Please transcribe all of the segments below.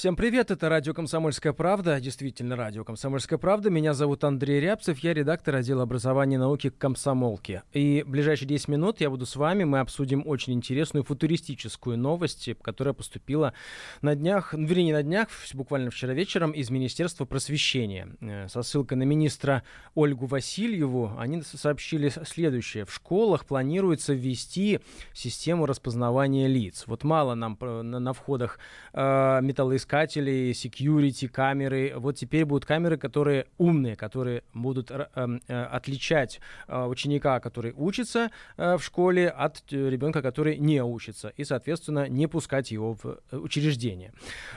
Всем привет, это радио «Комсомольская правда», действительно радио «Комсомольская правда». Меня зовут Андрей Рябцев, я редактор отдела образования и науки «Комсомолки». И в ближайшие 10 минут я буду с вами, мы обсудим очень интересную футуристическую новость, которая поступила на днях, ну, вернее, не на днях, буквально вчера вечером из Министерства просвещения. Э, со ссылкой на министра Ольгу Васильеву они сообщили следующее. В школах планируется ввести систему распознавания лиц. Вот мало нам на, входах э, металлоискателей металлоискатели, security, камеры. Вот теперь будут камеры, которые умные, которые будут э, э, отличать э, ученика, который учится в школе, от ребенка, который не учится, и, соответственно, не пускать его в учреждение.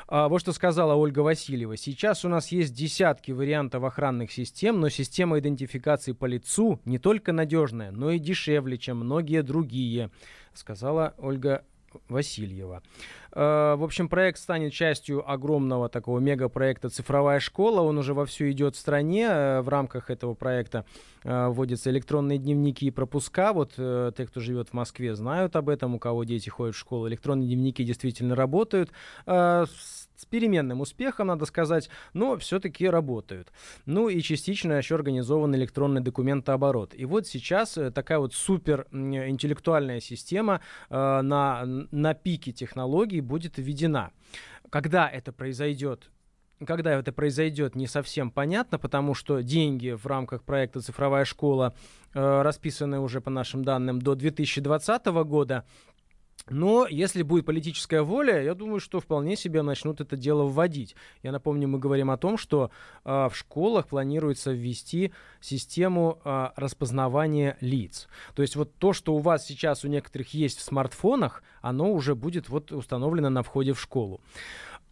А, вот что сказала Ольга Васильева. Сейчас у нас есть десятки вариантов охранных систем, но система идентификации по лицу не только надежная, но и дешевле, чем многие другие, сказала Ольга Васильева. Э, в общем, проект станет частью огромного такого мегапроекта «Цифровая школа». Он уже вовсю идет в стране. Э, в рамках этого проекта э, вводятся электронные дневники и пропуска. Вот те, кто живет в Москве, знают об этом. У кого дети ходят в школу, электронные дневники действительно работают с переменным успехом, надо сказать, но все-таки работают. Ну и частично еще организован электронный документооборот. И вот сейчас э, такая вот супер интеллектуальная система э, на, на пике технологий будет введена. Когда это произойдет, когда это произойдет, не совсем понятно, потому что деньги в рамках проекта «Цифровая школа» э, расписаны уже, по нашим данным, до 2020 года. Но если будет политическая воля, я думаю, что вполне себе начнут это дело вводить. Я напомню, мы говорим о том, что э, в школах планируется ввести систему э, распознавания лиц. То есть вот то, что у вас сейчас у некоторых есть в смартфонах, оно уже будет вот установлено на входе в школу.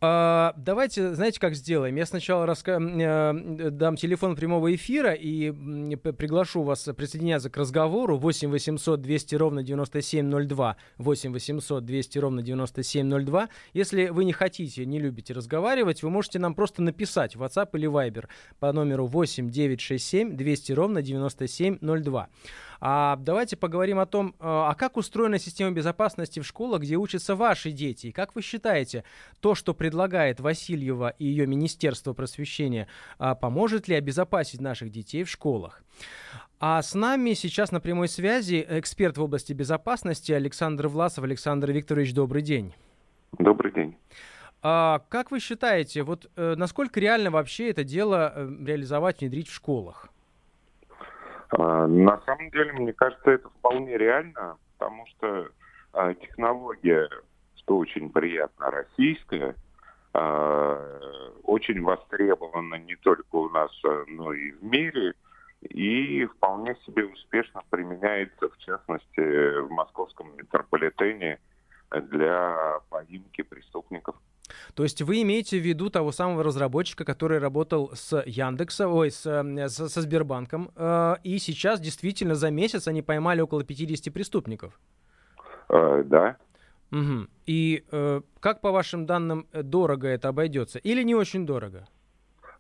А, давайте, знаете, как сделаем? Я сначала раска... э, дам телефон прямого эфира и приглашу вас присоединяться к разговору. 8 800 200 ровно 9702. 8 800 200 ровно 9702. Если вы не хотите, не любите разговаривать, вы можете нам просто написать в WhatsApp или Viber по номеру 8 967 200 ровно 9702. А давайте поговорим о том, а, а как устроена система безопасности в школах, где учатся ваши дети. И как вы считаете, то, что предлагает Васильева и ее Министерство просвещения, а, поможет ли обезопасить наших детей в школах? А с нами сейчас на прямой связи эксперт в области безопасности Александр Власов. Александр Викторович, добрый день. Добрый день. А, как вы считаете, вот э, насколько реально вообще это дело э, реализовать, внедрить в школах? А, на самом деле, мне кажется, это вполне реально, потому что а, технология, что очень приятно, российская, а, очень востребована не только у нас, но и в мире, и вполне себе успешно применяется, в частности, в московском метрополитене для поимки преступников. То есть вы имеете в виду того самого разработчика, который работал с Яндексом, ой, с, со, со Сбербанком, э, и сейчас действительно за месяц они поймали около 50 преступников? Э, да. Угу. И э, как по вашим данным дорого это обойдется? Или не очень дорого?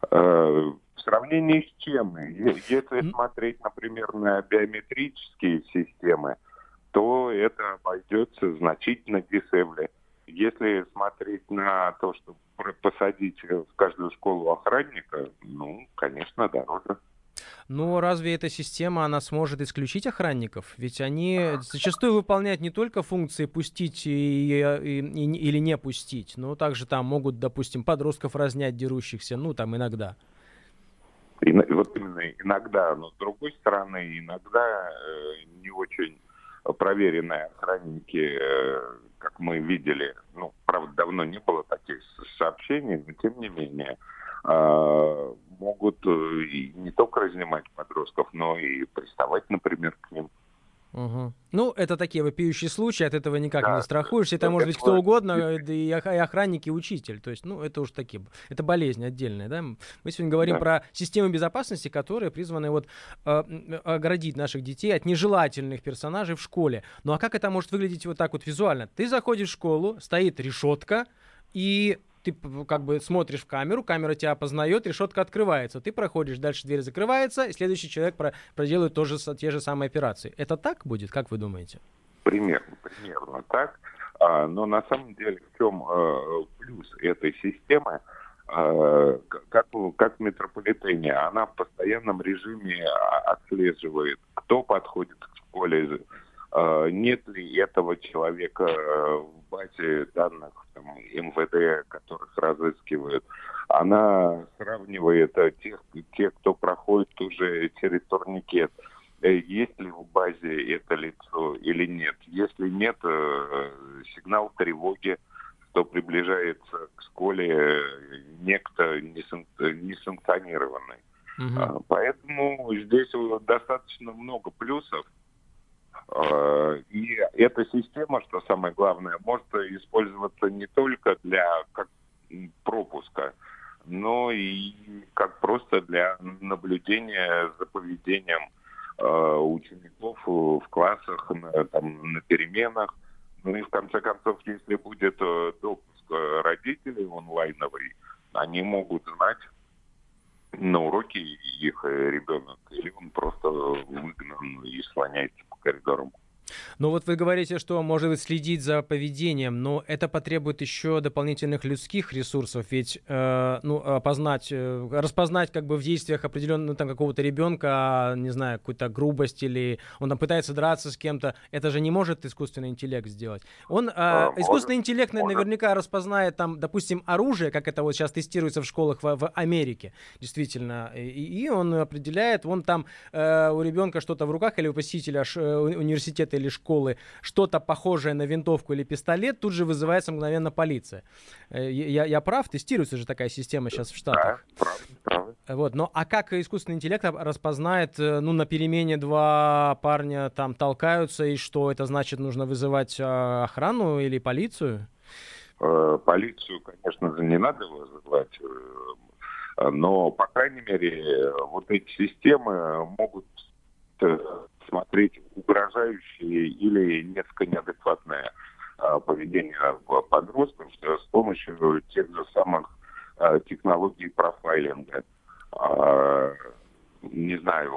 Э, в сравнении с чем? Если смотреть, например, на биометрические системы, то это обойдется значительно дешевле. Если смотреть на то, что посадить в каждую школу охранника, ну, конечно, дороже. Но разве эта система, она сможет исключить охранников? Ведь они зачастую выполняют не только функции пустить и, и, и, или не пустить, но также там могут, допустим, подростков разнять дерущихся, ну, там иногда. И, вот именно иногда, но с другой стороны, иногда э, не очень проверенные охранники э, как мы видели, ну, правда, давно не было таких сообщений, но тем не менее, э, могут э, не только разнимать подростков, но и приставать, например, к ним. Угу. Ну, это такие вопиющие случаи, от этого никак да. не страхуешься. Это, это может быть кто угодно, и охранник, и учитель. То есть, ну, это уж такие, это болезнь отдельная, да. Мы сегодня говорим да. про систему безопасности, которые призваны вот э, оградить наших детей от нежелательных персонажей в школе. Ну, а как это может выглядеть вот так вот визуально? Ты заходишь в школу, стоит решетка, и ты как бы смотришь в камеру, камера тебя опознает, решетка открывается. Ты проходишь, дальше дверь закрывается, и следующий человек про проделает тоже, те же самые операции. Это так будет, как вы думаете? Примерно, примерно так. А, но на самом деле в чем э, плюс этой системы? Э, как, как в метрополитене, она в постоянном режиме отслеживает, кто подходит к школе, нет ли этого человека в базе данных там, МВД, которых разыскивают. Она сравнивает тех, тех, кто проходит уже через турникет, есть ли в базе это лицо или нет. Если нет, сигнал тревоги что приближается к школе некто несанкционированный. Угу. Поэтому здесь достаточно много плюсов. А, и эта система, что самое главное, может использоваться не только для как пропуска, но и как просто для наблюдения за поведением а, учеников в классах, на, там, на переменах. Ну и в конце концов, если будет э, допуск э, родителей онлайновый, они могут знать на уроке их э, ребенок, или он просто выгнан и слоняется коридорам. Ну вот вы говорите, что может быть следить за поведением, но это потребует еще дополнительных людских ресурсов, ведь э, ну опознать, э, распознать как бы в действиях определенного там какого-то ребенка, не знаю, какую-то грубость или он там пытается драться с кем-то, это же не может искусственный интеллект сделать. Он э, а, искусственный может, интеллект может. наверняка распознает там, допустим, оружие, как это вот сейчас тестируется в школах в, в Америке, действительно, и, и он определяет, вон там э, у ребенка что-то в руках или у посетителя э, университета или школы что-то похожее на винтовку или пистолет, тут же вызывается мгновенно полиция. Э, я, я прав? Тестируется же такая система сейчас в Штатах. Да, прав, прав. Вот, но а как искусственный интеллект распознает, э, ну, на перемене два парня там толкаются, и что это значит, нужно вызывать а, охрану или полицию? Э, полицию, конечно же, не надо вызывать, но, по крайней мере, вот эти системы могут смотреть угрожающее или несколько неадекватное а, поведение подростков с помощью тех же самых а, технологий профайлинга. А, не знаю,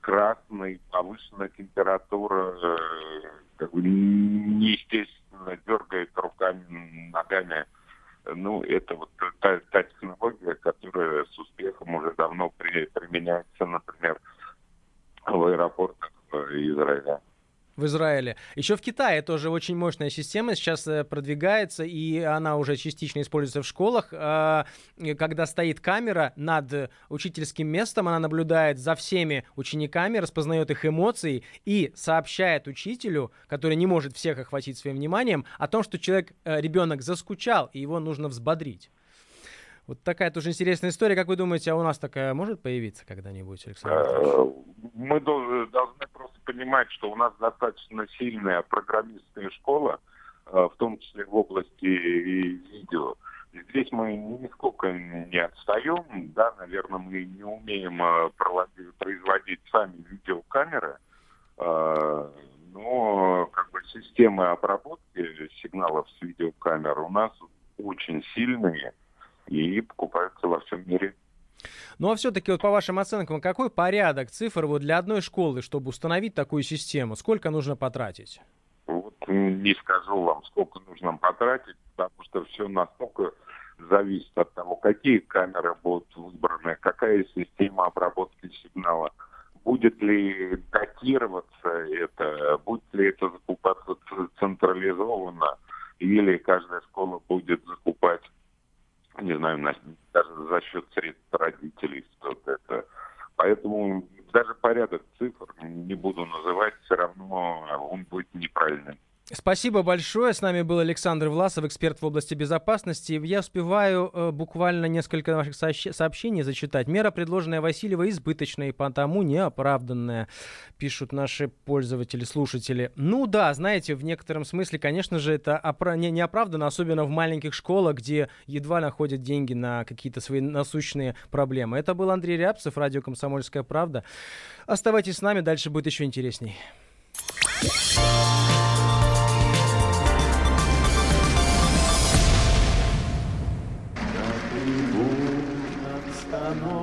красный, повышенная температура, э, как бы неестественно дергает руками, ногами. Ну, это вот та, та технология, которая с успехом уже давно при, применяется, например, в аэропортах э, Израиля в Израиле. Еще в Китае тоже очень мощная система сейчас э, продвигается, и она уже частично используется в школах. А, когда стоит камера над учительским местом, она наблюдает за всеми учениками, распознает их эмоции и сообщает учителю, который не может всех охватить своим вниманием, о том, что человек, э, ребенок заскучал, и его нужно взбодрить. Вот такая тоже интересная история. Как вы думаете, а у нас такая может появиться когда-нибудь, Александр? Э, мы должны просто понимать, что у нас достаточно сильная программистская школа, э, в том числе в области видео. Здесь мы нисколько не отстаем, да, наверное, мы не умеем э, производить сами видеокамеры, но как бы системы обработки сигналов с видеокамер у нас очень сильные, и покупаются во всем мире. Ну а все-таки вот по вашим оценкам, какой порядок цифр вот для одной школы, чтобы установить такую систему? Сколько нужно потратить? Вот не скажу вам, сколько нужно потратить, потому что все настолько зависит от того, какие камеры будут выбраны, какая система обработки сигнала, будет ли датироваться это, будет ли это закупаться централизованно, или каждая школа будет закупать не знаю, даже за счет средств родителей что-то это. Поэтому даже порядок цифр не буду называть, все равно он будет неправильным. Спасибо большое. С нами был Александр Власов, эксперт в области безопасности. Я успеваю э, буквально несколько ваших сообщений зачитать. Мера, предложенная Васильева, избыточная и потому неоправданная, пишут наши пользователи, слушатели. Ну да, знаете, в некотором смысле, конечно же, это опра- не, неоправданно, особенно в маленьких школах, где едва находят деньги на какие-то свои насущные проблемы. Это был Андрей Рябцев, радио «Комсомольская правда». Оставайтесь с нами, дальше будет еще интересней.